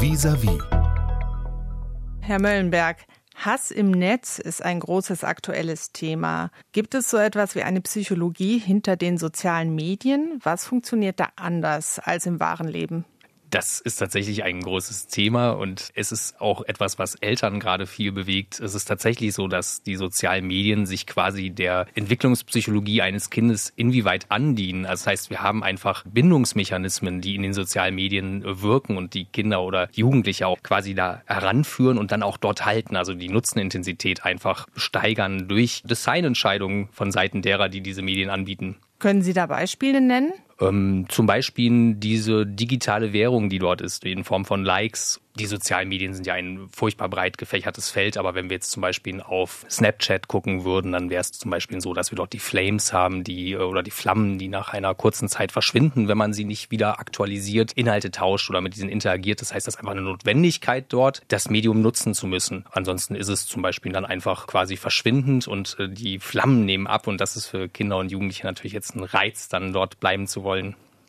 Vis-à-vis. Herr Möllenberg, Hass im Netz ist ein großes aktuelles Thema. Gibt es so etwas wie eine Psychologie hinter den sozialen Medien? Was funktioniert da anders als im wahren Leben? Das ist tatsächlich ein großes Thema und es ist auch etwas, was Eltern gerade viel bewegt. Es ist tatsächlich so, dass die sozialen Medien sich quasi der Entwicklungspsychologie eines Kindes inwieweit andienen. Das heißt, wir haben einfach Bindungsmechanismen, die in den sozialen Medien wirken und die Kinder oder Jugendliche auch quasi da heranführen und dann auch dort halten. Also die Nutzenintensität einfach steigern durch Designentscheidungen von Seiten derer, die diese Medien anbieten. Können Sie da Beispiele nennen? Ähm, zum Beispiel diese digitale Währung, die dort ist, in Form von Likes die sozialen Medien sind ja ein furchtbar breit gefächertes Feld, aber wenn wir jetzt zum Beispiel auf Snapchat gucken würden, dann wäre es zum Beispiel so, dass wir dort die Flames haben, die oder die Flammen, die nach einer kurzen Zeit verschwinden, wenn man sie nicht wieder aktualisiert, Inhalte tauscht oder mit diesen interagiert. Das heißt, das ist einfach eine Notwendigkeit dort, das Medium nutzen zu müssen. Ansonsten ist es zum Beispiel dann einfach quasi verschwindend und äh, die Flammen nehmen ab und das ist für Kinder und Jugendliche natürlich jetzt ein Reiz, dann dort bleiben zu wollen.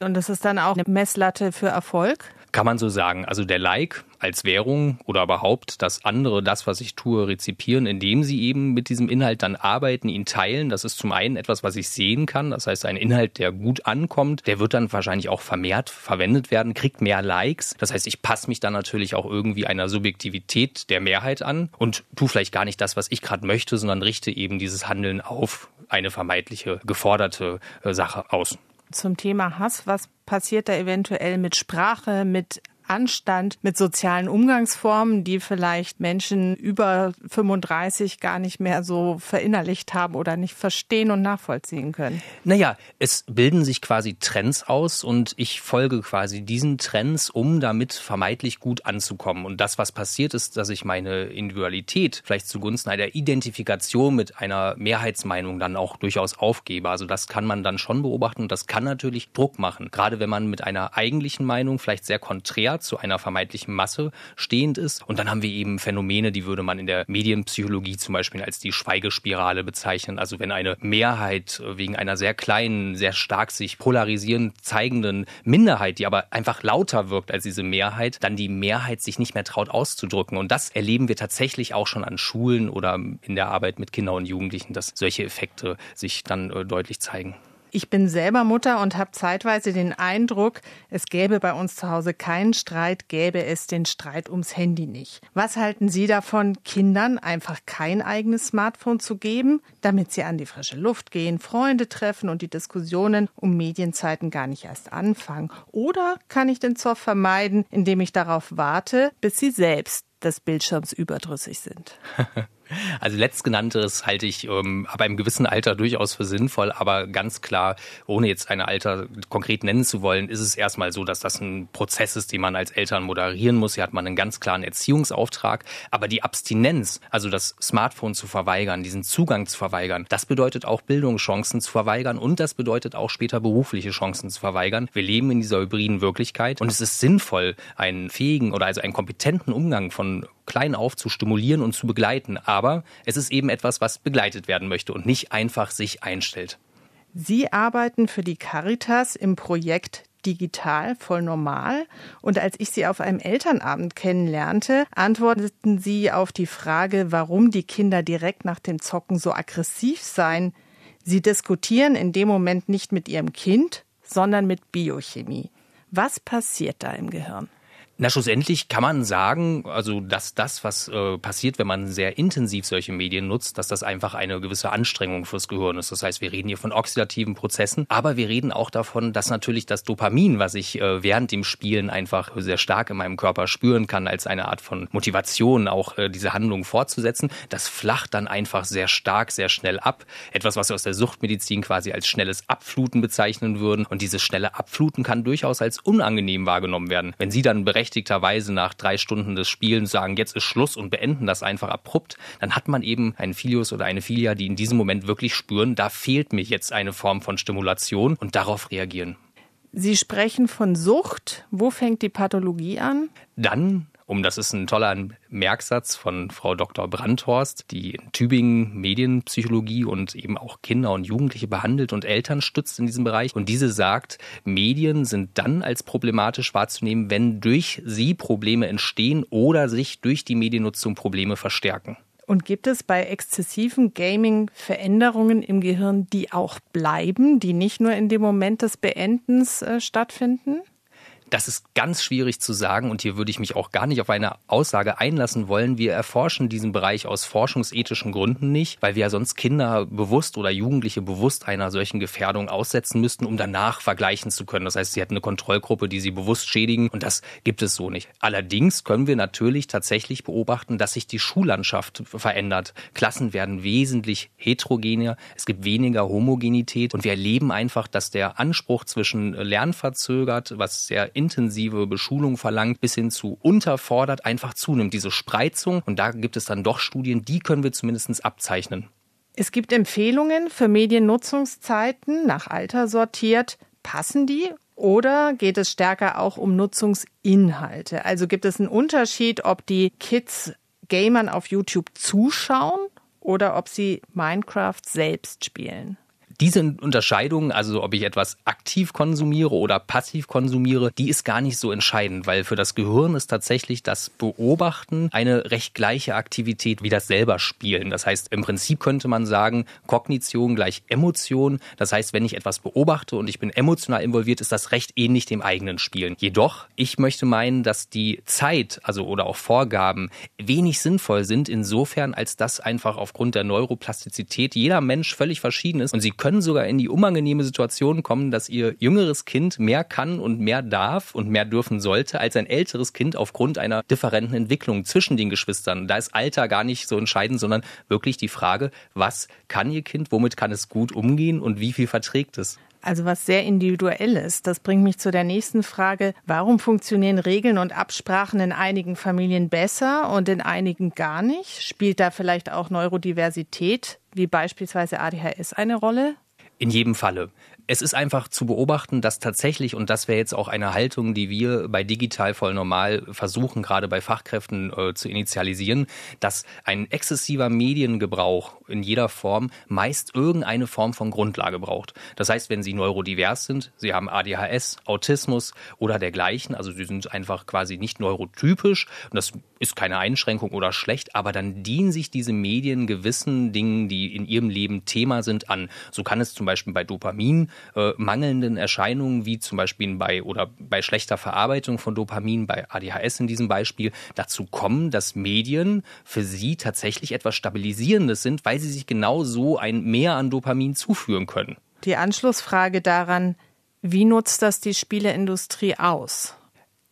Und das ist dann auch eine Messlatte für Erfolg? Kann man so sagen. Also der Like als Währung oder überhaupt, dass andere das, was ich tue, rezipieren, indem sie eben mit diesem Inhalt dann arbeiten, ihn teilen. Das ist zum einen etwas, was ich sehen kann. Das heißt, ein Inhalt, der gut ankommt, der wird dann wahrscheinlich auch vermehrt verwendet werden, kriegt mehr Likes. Das heißt, ich passe mich dann natürlich auch irgendwie einer Subjektivität der Mehrheit an und tue vielleicht gar nicht das, was ich gerade möchte, sondern richte eben dieses Handeln auf eine vermeintliche geforderte äh, Sache aus zum Thema Hass. Was passiert da eventuell mit Sprache, mit Anstand mit sozialen Umgangsformen, die vielleicht Menschen über 35 gar nicht mehr so verinnerlicht haben oder nicht verstehen und nachvollziehen können? Naja, es bilden sich quasi Trends aus und ich folge quasi diesen Trends, um damit vermeintlich gut anzukommen. Und das, was passiert ist, dass ich meine Individualität vielleicht zugunsten einer Identifikation mit einer Mehrheitsmeinung dann auch durchaus aufgebe. Also das kann man dann schon beobachten und das kann natürlich Druck machen. Gerade wenn man mit einer eigentlichen Meinung vielleicht sehr konträr zu einer vermeintlichen Masse stehend ist. Und dann haben wir eben Phänomene, die würde man in der Medienpsychologie zum Beispiel als die Schweigespirale bezeichnen. Also wenn eine Mehrheit wegen einer sehr kleinen, sehr stark sich polarisierend zeigenden Minderheit, die aber einfach lauter wirkt als diese Mehrheit, dann die Mehrheit sich nicht mehr traut auszudrücken. Und das erleben wir tatsächlich auch schon an Schulen oder in der Arbeit mit Kindern und Jugendlichen, dass solche Effekte sich dann äh, deutlich zeigen. Ich bin selber Mutter und habe zeitweise den Eindruck, es gäbe bei uns zu Hause keinen Streit, gäbe es den Streit ums Handy nicht. Was halten Sie davon, Kindern einfach kein eigenes Smartphone zu geben, damit sie an die frische Luft gehen, Freunde treffen und die Diskussionen um Medienzeiten gar nicht erst anfangen? Oder kann ich den Zoff vermeiden, indem ich darauf warte, bis sie selbst des Bildschirms überdrüssig sind? Also letztgenannteres halte ich ähm, aber im gewissen Alter durchaus für sinnvoll, aber ganz klar, ohne jetzt ein Alter konkret nennen zu wollen, ist es erstmal so, dass das ein Prozess ist, den man als Eltern moderieren muss. Hier hat man einen ganz klaren Erziehungsauftrag, aber die Abstinenz, also das Smartphone zu verweigern, diesen Zugang zu verweigern, das bedeutet auch Bildungschancen zu verweigern und das bedeutet auch später berufliche Chancen zu verweigern. Wir leben in dieser hybriden Wirklichkeit und es ist sinnvoll, einen fähigen oder also einen kompetenten Umgang von klein auf zu stimulieren und zu begleiten. Aber es ist eben etwas, was begleitet werden möchte und nicht einfach sich einstellt. Sie arbeiten für die Caritas im Projekt digital voll normal. Und als ich Sie auf einem Elternabend kennenlernte, antworteten Sie auf die Frage, warum die Kinder direkt nach dem Zocken so aggressiv seien. Sie diskutieren in dem Moment nicht mit Ihrem Kind, sondern mit Biochemie. Was passiert da im Gehirn? Na, schlussendlich kann man sagen, also dass das, was äh, passiert, wenn man sehr intensiv solche Medien nutzt, dass das einfach eine gewisse Anstrengung fürs Gehirn ist. Das heißt, wir reden hier von oxidativen Prozessen, aber wir reden auch davon, dass natürlich das Dopamin, was ich äh, während dem Spielen einfach sehr stark in meinem Körper spüren kann, als eine Art von Motivation, auch äh, diese Handlung fortzusetzen, das flacht dann einfach sehr stark, sehr schnell ab. Etwas, was wir aus der Suchtmedizin quasi als schnelles Abfluten bezeichnen würden. Und dieses schnelle Abfluten kann durchaus als unangenehm wahrgenommen werden. Wenn Sie dann berechtigt berechtigterweise nach drei Stunden des Spielens sagen, jetzt ist Schluss und beenden das einfach abrupt, dann hat man eben einen Filius oder eine Filia, die in diesem Moment wirklich spüren, da fehlt mir jetzt eine Form von Stimulation und darauf reagieren. Sie sprechen von Sucht. Wo fängt die Pathologie an? Dann um. Das ist ein toller Merksatz von Frau Dr. Brandhorst, die in Tübingen Medienpsychologie und eben auch Kinder und Jugendliche behandelt und Eltern stützt in diesem Bereich. Und diese sagt, Medien sind dann als problematisch wahrzunehmen, wenn durch sie Probleme entstehen oder sich durch die Mediennutzung Probleme verstärken. Und gibt es bei exzessivem Gaming Veränderungen im Gehirn, die auch bleiben, die nicht nur in dem Moment des Beendens äh, stattfinden? Das ist ganz schwierig zu sagen und hier würde ich mich auch gar nicht auf eine Aussage einlassen wollen. Wir erforschen diesen Bereich aus forschungsethischen Gründen nicht, weil wir ja sonst Kinder bewusst oder Jugendliche bewusst einer solchen Gefährdung aussetzen müssten, um danach vergleichen zu können. Das heißt, sie hätten eine Kontrollgruppe, die sie bewusst schädigen und das gibt es so nicht. Allerdings können wir natürlich tatsächlich beobachten, dass sich die Schullandschaft verändert. Klassen werden wesentlich heterogener, es gibt weniger Homogenität und wir erleben einfach, dass der Anspruch zwischen Lernverzögert, was sehr intensive Beschulung verlangt, bis hin zu unterfordert einfach zunimmt. Diese Spreizung, und da gibt es dann doch Studien, die können wir zumindest abzeichnen. Es gibt Empfehlungen für Mediennutzungszeiten nach Alter sortiert. Passen die oder geht es stärker auch um Nutzungsinhalte? Also gibt es einen Unterschied, ob die Kids Gamern auf YouTube zuschauen oder ob sie Minecraft selbst spielen? Diese Unterscheidung, also ob ich etwas aktiv konsumiere oder passiv konsumiere, die ist gar nicht so entscheidend, weil für das Gehirn ist tatsächlich das Beobachten eine recht gleiche Aktivität wie das selber Spielen. Das heißt, im Prinzip könnte man sagen, Kognition gleich Emotion. Das heißt, wenn ich etwas beobachte und ich bin emotional involviert, ist das recht ähnlich dem eigenen Spielen. Jedoch, ich möchte meinen, dass die Zeit, also oder auch Vorgaben wenig sinnvoll sind, insofern als das einfach aufgrund der Neuroplastizität jeder Mensch völlig verschieden ist und sie können können sogar in die unangenehme Situation kommen, dass ihr jüngeres Kind mehr kann und mehr darf und mehr dürfen sollte als ein älteres Kind aufgrund einer differenten Entwicklung zwischen den Geschwistern. Da ist Alter gar nicht so entscheidend, sondern wirklich die Frage, was kann ihr Kind, womit kann es gut umgehen und wie viel verträgt es? Also was sehr individuell ist. Das bringt mich zu der nächsten Frage. Warum funktionieren Regeln und Absprachen in einigen Familien besser und in einigen gar nicht? Spielt da vielleicht auch Neurodiversität wie beispielsweise ADHS eine Rolle? In jedem Falle es ist einfach zu beobachten, dass tatsächlich, und das wäre jetzt auch eine Haltung, die wir bei Digital voll normal versuchen, gerade bei Fachkräften äh, zu initialisieren, dass ein exzessiver Mediengebrauch in jeder Form meist irgendeine Form von Grundlage braucht. Das heißt, wenn Sie neurodivers sind, Sie haben ADHS, Autismus oder dergleichen, also Sie sind einfach quasi nicht neurotypisch, und das ist keine Einschränkung oder schlecht, aber dann dienen sich diese Medien gewissen Dingen, die in Ihrem Leben Thema sind, an. So kann es zum Beispiel bei Dopamin äh, mangelnden Erscheinungen, wie zum Beispiel bei oder bei schlechter Verarbeitung von Dopamin, bei ADHS in diesem Beispiel, dazu kommen, dass Medien für sie tatsächlich etwas Stabilisierendes sind, weil sie sich genau so ein Mehr an Dopamin zuführen können. Die Anschlussfrage daran, wie nutzt das die Spieleindustrie aus?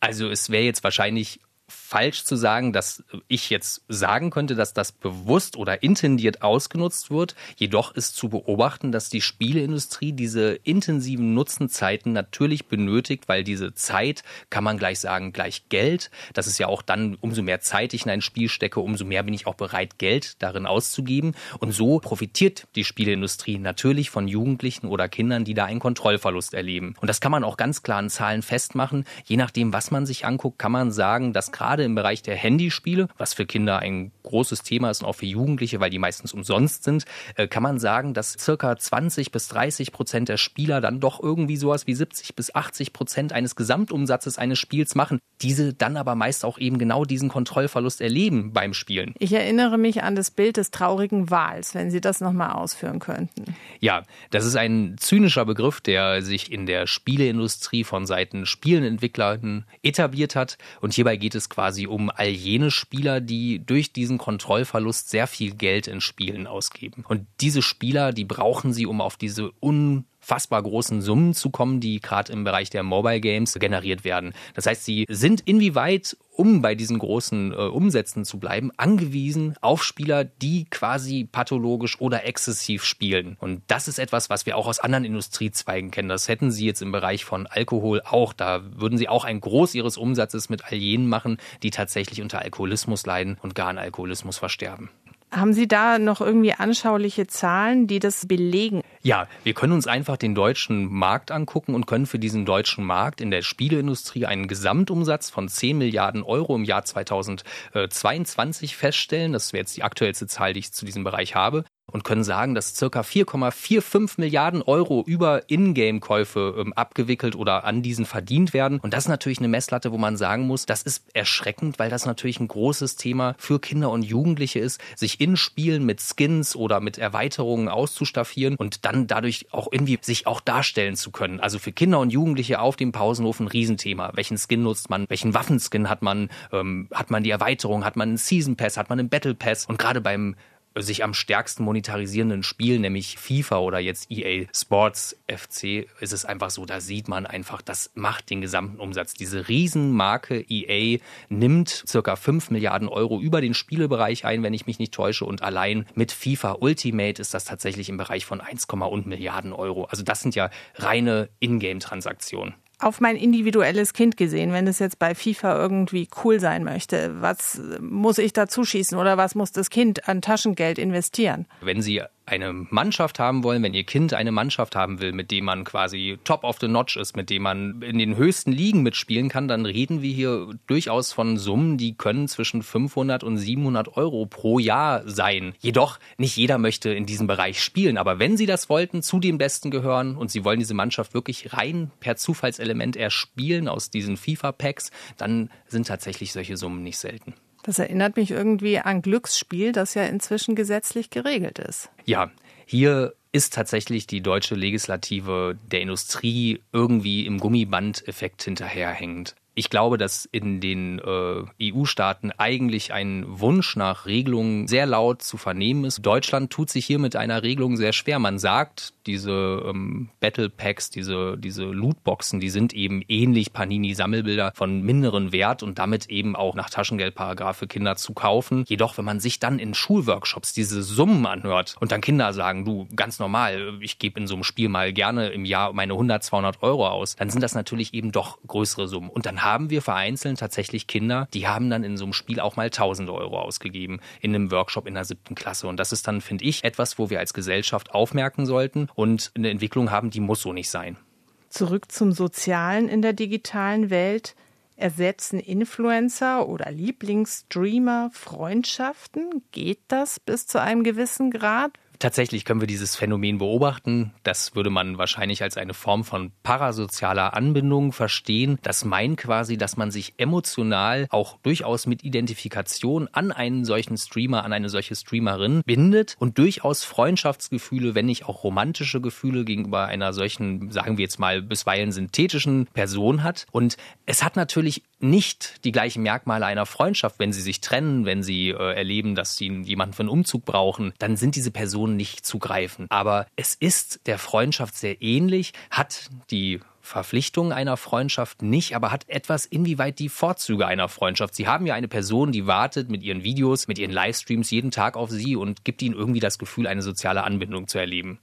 Also es wäre jetzt wahrscheinlich falsch zu sagen, dass ich jetzt sagen könnte, dass das bewusst oder intendiert ausgenutzt wird. Jedoch ist zu beobachten, dass die Spieleindustrie diese intensiven Nutzenzeiten natürlich benötigt, weil diese Zeit, kann man gleich sagen, gleich Geld. Das ist ja auch dann, umso mehr Zeit ich in ein Spiel stecke, umso mehr bin ich auch bereit, Geld darin auszugeben. Und so profitiert die Spieleindustrie natürlich von Jugendlichen oder Kindern, die da einen Kontrollverlust erleben. Und das kann man auch ganz klar in Zahlen festmachen. Je nachdem, was man sich anguckt, kann man sagen, dass gerade im Bereich der Handyspiele, was für Kinder ein großes Thema ist und auch für Jugendliche, weil die meistens umsonst sind, äh, kann man sagen, dass circa 20 bis 30 Prozent der Spieler dann doch irgendwie sowas wie 70 bis 80 Prozent eines Gesamtumsatzes eines Spiels machen. Diese dann aber meist auch eben genau diesen Kontrollverlust erleben beim Spielen. Ich erinnere mich an das Bild des traurigen Wals, wenn Sie das nochmal ausführen könnten. Ja, das ist ein zynischer Begriff, der sich in der Spieleindustrie von Seiten Spielenentwicklern etabliert hat. Und hierbei geht es quasi um all jene Spieler, die durch diesen Kontrollverlust sehr viel Geld in Spielen ausgeben. Und diese Spieler, die brauchen sie, um auf diese un unfassbar großen Summen zu kommen, die gerade im Bereich der Mobile Games generiert werden. Das heißt, sie sind inwieweit um bei diesen großen äh, Umsätzen zu bleiben, angewiesen auf Spieler, die quasi pathologisch oder exzessiv spielen. Und das ist etwas, was wir auch aus anderen Industriezweigen kennen. Das hätten sie jetzt im Bereich von Alkohol auch. Da würden sie auch ein Groß ihres Umsatzes mit all jenen machen, die tatsächlich unter Alkoholismus leiden und gar an Alkoholismus versterben. Haben Sie da noch irgendwie anschauliche Zahlen, die das belegen? Ja, wir können uns einfach den deutschen Markt angucken und können für diesen deutschen Markt in der Spieleindustrie einen Gesamtumsatz von 10 Milliarden Euro im Jahr 2022 feststellen. Das wäre jetzt die aktuellste Zahl, die ich zu diesem Bereich habe und können sagen, dass circa 4,45 Milliarden Euro über Ingame-Käufe ähm, abgewickelt oder an diesen verdient werden. Und das ist natürlich eine Messlatte, wo man sagen muss, das ist erschreckend, weil das natürlich ein großes Thema für Kinder und Jugendliche ist, sich in Spielen mit Skins oder mit Erweiterungen auszustaffieren und dann dadurch auch irgendwie sich auch darstellen zu können. Also für Kinder und Jugendliche auf dem Pausenhof ein Riesenthema. Welchen Skin nutzt man? Welchen Waffenskin hat man? Ähm, hat man die Erweiterung? Hat man einen Season Pass? Hat man einen Battle Pass? Und gerade beim sich am stärksten monetarisierenden Spiel, nämlich FIFA oder jetzt EA Sports FC, ist es einfach so, da sieht man einfach, das macht den gesamten Umsatz. Diese Riesenmarke EA nimmt circa 5 Milliarden Euro über den Spielebereich ein, wenn ich mich nicht täusche. Und allein mit FIFA Ultimate ist das tatsächlich im Bereich von 1, Milliarden Euro. Also das sind ja reine Ingame-Transaktionen auf mein individuelles Kind gesehen, wenn es jetzt bei FIFA irgendwie cool sein möchte, was muss ich da zuschießen oder was muss das Kind an Taschengeld investieren? Wenn Sie eine Mannschaft haben wollen, wenn ihr Kind eine Mannschaft haben will, mit dem man quasi top of the notch ist, mit dem man in den höchsten Ligen mitspielen kann, dann reden wir hier durchaus von Summen, die können zwischen 500 und 700 Euro pro Jahr sein. Jedoch nicht jeder möchte in diesem Bereich spielen, aber wenn sie das wollten, zu den Besten gehören und sie wollen diese Mannschaft wirklich rein per Zufallselement erspielen aus diesen FIFA-Packs, dann sind tatsächlich solche Summen nicht selten. Das erinnert mich irgendwie an Glücksspiel, das ja inzwischen gesetzlich geregelt ist. Ja, hier ist tatsächlich die deutsche Legislative der Industrie irgendwie im Gummibandeffekt hinterherhängend. Ich glaube, dass in den äh, EU-Staaten eigentlich ein Wunsch nach Regelungen sehr laut zu vernehmen ist. Deutschland tut sich hier mit einer Regelung sehr schwer. Man sagt, diese ähm, Battle Packs, diese, diese Lootboxen, die sind eben ähnlich Panini-Sammelbilder von minderen Wert und damit eben auch nach Taschengeldparagraf für Kinder zu kaufen. Jedoch, wenn man sich dann in Schulworkshops diese Summen anhört und dann Kinder sagen, du, ganz normal, ich gebe in so einem Spiel mal gerne im Jahr meine 100, 200 Euro aus, dann sind das natürlich eben doch größere Summen. Und dann haben wir vereinzelt tatsächlich Kinder, die haben dann in so einem Spiel auch mal 1000 Euro ausgegeben in einem Workshop in der siebten Klasse. Und das ist dann, finde ich, etwas, wo wir als Gesellschaft aufmerken sollten und eine Entwicklung haben, die muss so nicht sein. Zurück zum Sozialen in der digitalen Welt. Ersetzen Influencer oder Lieblingsstreamer Freundschaften? Geht das bis zu einem gewissen Grad? Tatsächlich können wir dieses Phänomen beobachten. Das würde man wahrscheinlich als eine Form von parasozialer Anbindung verstehen. Das meint quasi, dass man sich emotional auch durchaus mit Identifikation an einen solchen Streamer, an eine solche Streamerin bindet und durchaus Freundschaftsgefühle, wenn nicht auch romantische Gefühle gegenüber einer solchen, sagen wir jetzt mal, bisweilen synthetischen Person hat. Und es hat natürlich nicht die gleichen Merkmale einer Freundschaft, wenn sie sich trennen, wenn sie äh, erleben, dass sie jemanden für einen Umzug brauchen, dann sind diese Personen nicht zu greifen. Aber es ist der Freundschaft sehr ähnlich, hat die Verpflichtung einer Freundschaft nicht, aber hat etwas inwieweit die Vorzüge einer Freundschaft. Sie haben ja eine Person, die wartet mit ihren Videos, mit ihren Livestreams jeden Tag auf sie und gibt ihnen irgendwie das Gefühl, eine soziale Anbindung zu erleben.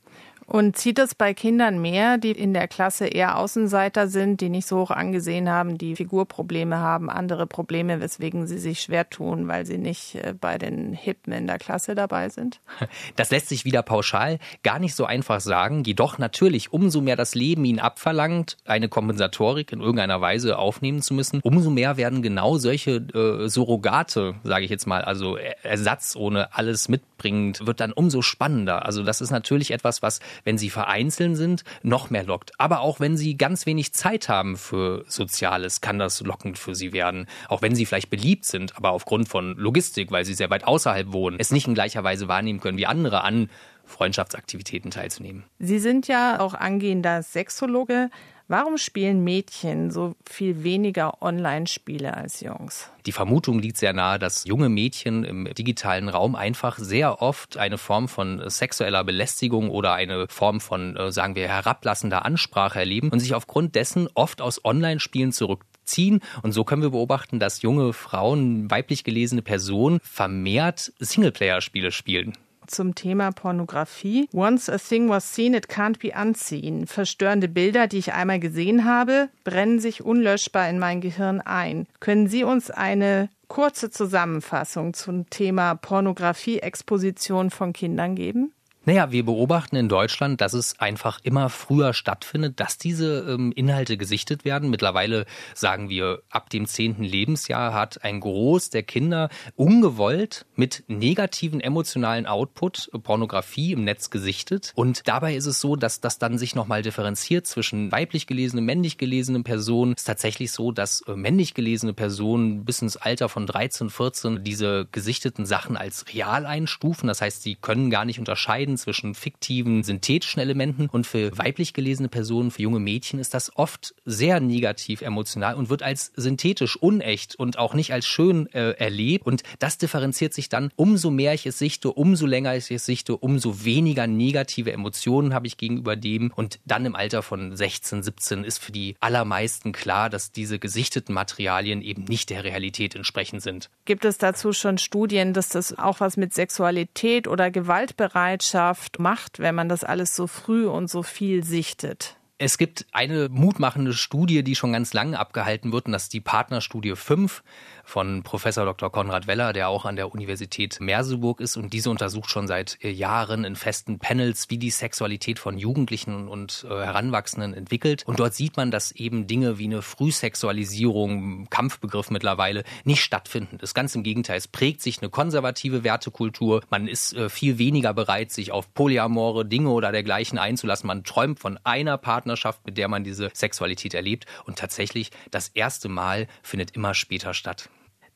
Und zieht es bei Kindern mehr, die in der Klasse eher Außenseiter sind, die nicht so hoch angesehen haben, die Figurprobleme haben, andere Probleme, weswegen sie sich schwer tun, weil sie nicht äh, bei den Hippen in der Klasse dabei sind? Das lässt sich wieder pauschal gar nicht so einfach sagen. Jedoch natürlich, umso mehr das Leben ihnen abverlangt, eine Kompensatorik in irgendeiner Weise aufnehmen zu müssen, umso mehr werden genau solche äh, Surrogate, sage ich jetzt mal, also Ersatz ohne alles mitbringend, wird dann umso spannender. Also das ist natürlich etwas, was wenn sie vereinzelt sind, noch mehr lockt. Aber auch wenn sie ganz wenig Zeit haben für Soziales, kann das lockend für sie werden. Auch wenn sie vielleicht beliebt sind, aber aufgrund von Logistik, weil sie sehr weit außerhalb wohnen, es nicht in gleicher Weise wahrnehmen können wie andere an Freundschaftsaktivitäten teilzunehmen. Sie sind ja auch angehender Sexologe. Warum spielen Mädchen so viel weniger Online-Spiele als Jungs? Die Vermutung liegt sehr nahe, dass junge Mädchen im digitalen Raum einfach sehr oft eine Form von sexueller Belästigung oder eine Form von, äh, sagen wir, herablassender Ansprache erleben und sich aufgrund dessen oft aus Online-Spielen zurückziehen. Und so können wir beobachten, dass junge Frauen, weiblich gelesene Personen vermehrt Singleplayer-Spiele spielen zum Thema Pornografie. Once a thing was seen, it can't be unseen. Verstörende Bilder, die ich einmal gesehen habe, brennen sich unlöschbar in mein Gehirn ein. Können Sie uns eine kurze Zusammenfassung zum Thema Pornografie-Exposition von Kindern geben? Naja, wir beobachten in Deutschland, dass es einfach immer früher stattfindet, dass diese ähm, Inhalte gesichtet werden. Mittlerweile sagen wir, ab dem zehnten Lebensjahr hat ein Groß der Kinder ungewollt mit negativen emotionalen Output äh, Pornografie im Netz gesichtet. Und dabei ist es so, dass das dann sich nochmal differenziert zwischen weiblich gelesenen, männlich gelesenen Personen. Es ist tatsächlich so, dass äh, männlich gelesene Personen bis ins Alter von 13, 14 diese gesichteten Sachen als real einstufen. Das heißt, sie können gar nicht unterscheiden, unterscheiden zwischen fiktiven, synthetischen Elementen und für weiblich gelesene Personen, für junge Mädchen ist das oft sehr negativ emotional und wird als synthetisch, unecht und auch nicht als schön äh, erlebt. Und das differenziert sich dann, umso mehr ich es sichte, umso länger ich es sichte, umso weniger negative Emotionen habe ich gegenüber dem. Und dann im Alter von 16, 17 ist für die allermeisten klar, dass diese gesichteten Materialien eben nicht der Realität entsprechend sind. Gibt es dazu schon Studien, dass das auch was mit Sexualität oder Gewaltbereitschaft Gesellschaft macht, wenn man das alles so früh und so viel sichtet? Es gibt eine mutmachende Studie, die schon ganz lange abgehalten wird, und das ist die Partnerstudie 5 von Professor Dr. Konrad Weller, der auch an der Universität Merseburg ist. Und diese untersucht schon seit äh, Jahren in festen Panels, wie die Sexualität von Jugendlichen und äh, Heranwachsenden entwickelt. Und dort sieht man, dass eben Dinge wie eine Frühsexualisierung, Kampfbegriff mittlerweile, nicht stattfinden. Das ganz im Gegenteil. Es prägt sich eine konservative Wertekultur. Man ist äh, viel weniger bereit, sich auf polyamore Dinge oder dergleichen einzulassen. Man träumt von einer Partnerschaft, mit der man diese Sexualität erlebt. Und tatsächlich, das erste Mal findet immer später statt.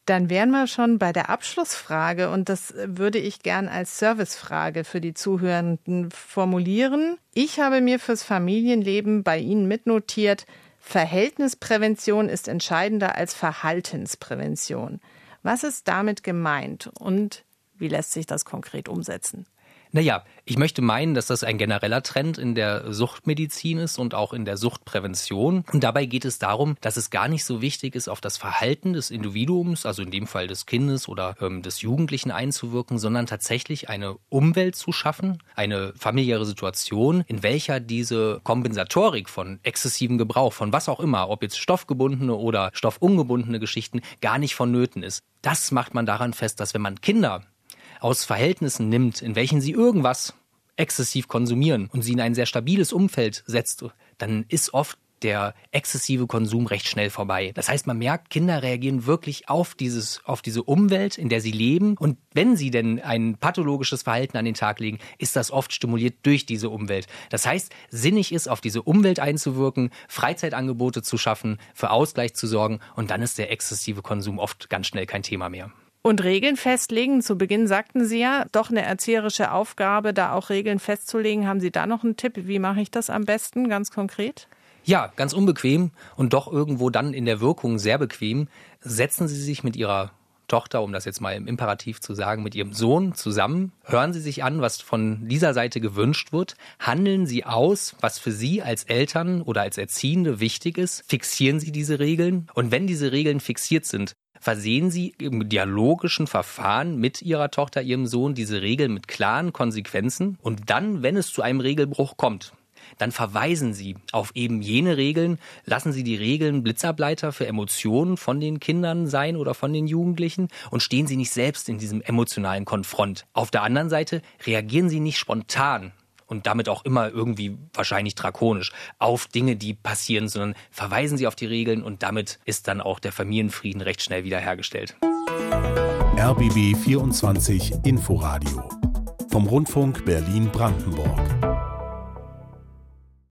Dann wären wir schon bei der Abschlussfrage und das würde ich gern als Servicefrage für die Zuhörenden formulieren. Ich habe mir fürs Familienleben bei Ihnen mitnotiert, Verhältnisprävention ist entscheidender als Verhaltensprävention. Was ist damit gemeint und wie lässt sich das konkret umsetzen? Naja, ich möchte meinen, dass das ein genereller Trend in der Suchtmedizin ist und auch in der Suchtprävention. Und dabei geht es darum, dass es gar nicht so wichtig ist, auf das Verhalten des Individuums, also in dem Fall des Kindes oder ähm, des Jugendlichen einzuwirken, sondern tatsächlich eine Umwelt zu schaffen, eine familiäre Situation, in welcher diese Kompensatorik von exzessivem Gebrauch, von was auch immer, ob jetzt stoffgebundene oder stoffungebundene Geschichten, gar nicht vonnöten ist. Das macht man daran fest, dass wenn man Kinder aus Verhältnissen nimmt, in welchen sie irgendwas exzessiv konsumieren und sie in ein sehr stabiles Umfeld setzt, dann ist oft der exzessive Konsum recht schnell vorbei. Das heißt, man merkt, Kinder reagieren wirklich auf dieses, auf diese Umwelt, in der sie leben. Und wenn sie denn ein pathologisches Verhalten an den Tag legen, ist das oft stimuliert durch diese Umwelt. Das heißt, sinnig ist, auf diese Umwelt einzuwirken, Freizeitangebote zu schaffen, für Ausgleich zu sorgen. Und dann ist der exzessive Konsum oft ganz schnell kein Thema mehr. Und Regeln festlegen, zu Beginn sagten Sie ja, doch eine erzieherische Aufgabe, da auch Regeln festzulegen. Haben Sie da noch einen Tipp? Wie mache ich das am besten, ganz konkret? Ja, ganz unbequem und doch irgendwo dann in der Wirkung sehr bequem. Setzen Sie sich mit Ihrer Tochter, um das jetzt mal im Imperativ zu sagen, mit ihrem Sohn zusammen. Hören Sie sich an, was von dieser Seite gewünscht wird. Handeln Sie aus, was für Sie als Eltern oder als Erziehende wichtig ist. Fixieren Sie diese Regeln. Und wenn diese Regeln fixiert sind, versehen Sie im dialogischen Verfahren mit Ihrer Tochter, Ihrem Sohn diese Regeln mit klaren Konsequenzen und dann, wenn es zu einem Regelbruch kommt, dann verweisen Sie auf eben jene Regeln, lassen Sie die Regeln Blitzableiter für Emotionen von den Kindern sein oder von den Jugendlichen und stehen Sie nicht selbst in diesem emotionalen Konfront. Auf der anderen Seite reagieren Sie nicht spontan und damit auch immer irgendwie wahrscheinlich drakonisch auf Dinge, die passieren, sondern verweisen sie auf die Regeln und damit ist dann auch der Familienfrieden recht schnell wiederhergestellt. RBB 24 Inforadio vom Rundfunk Berlin-Brandenburg.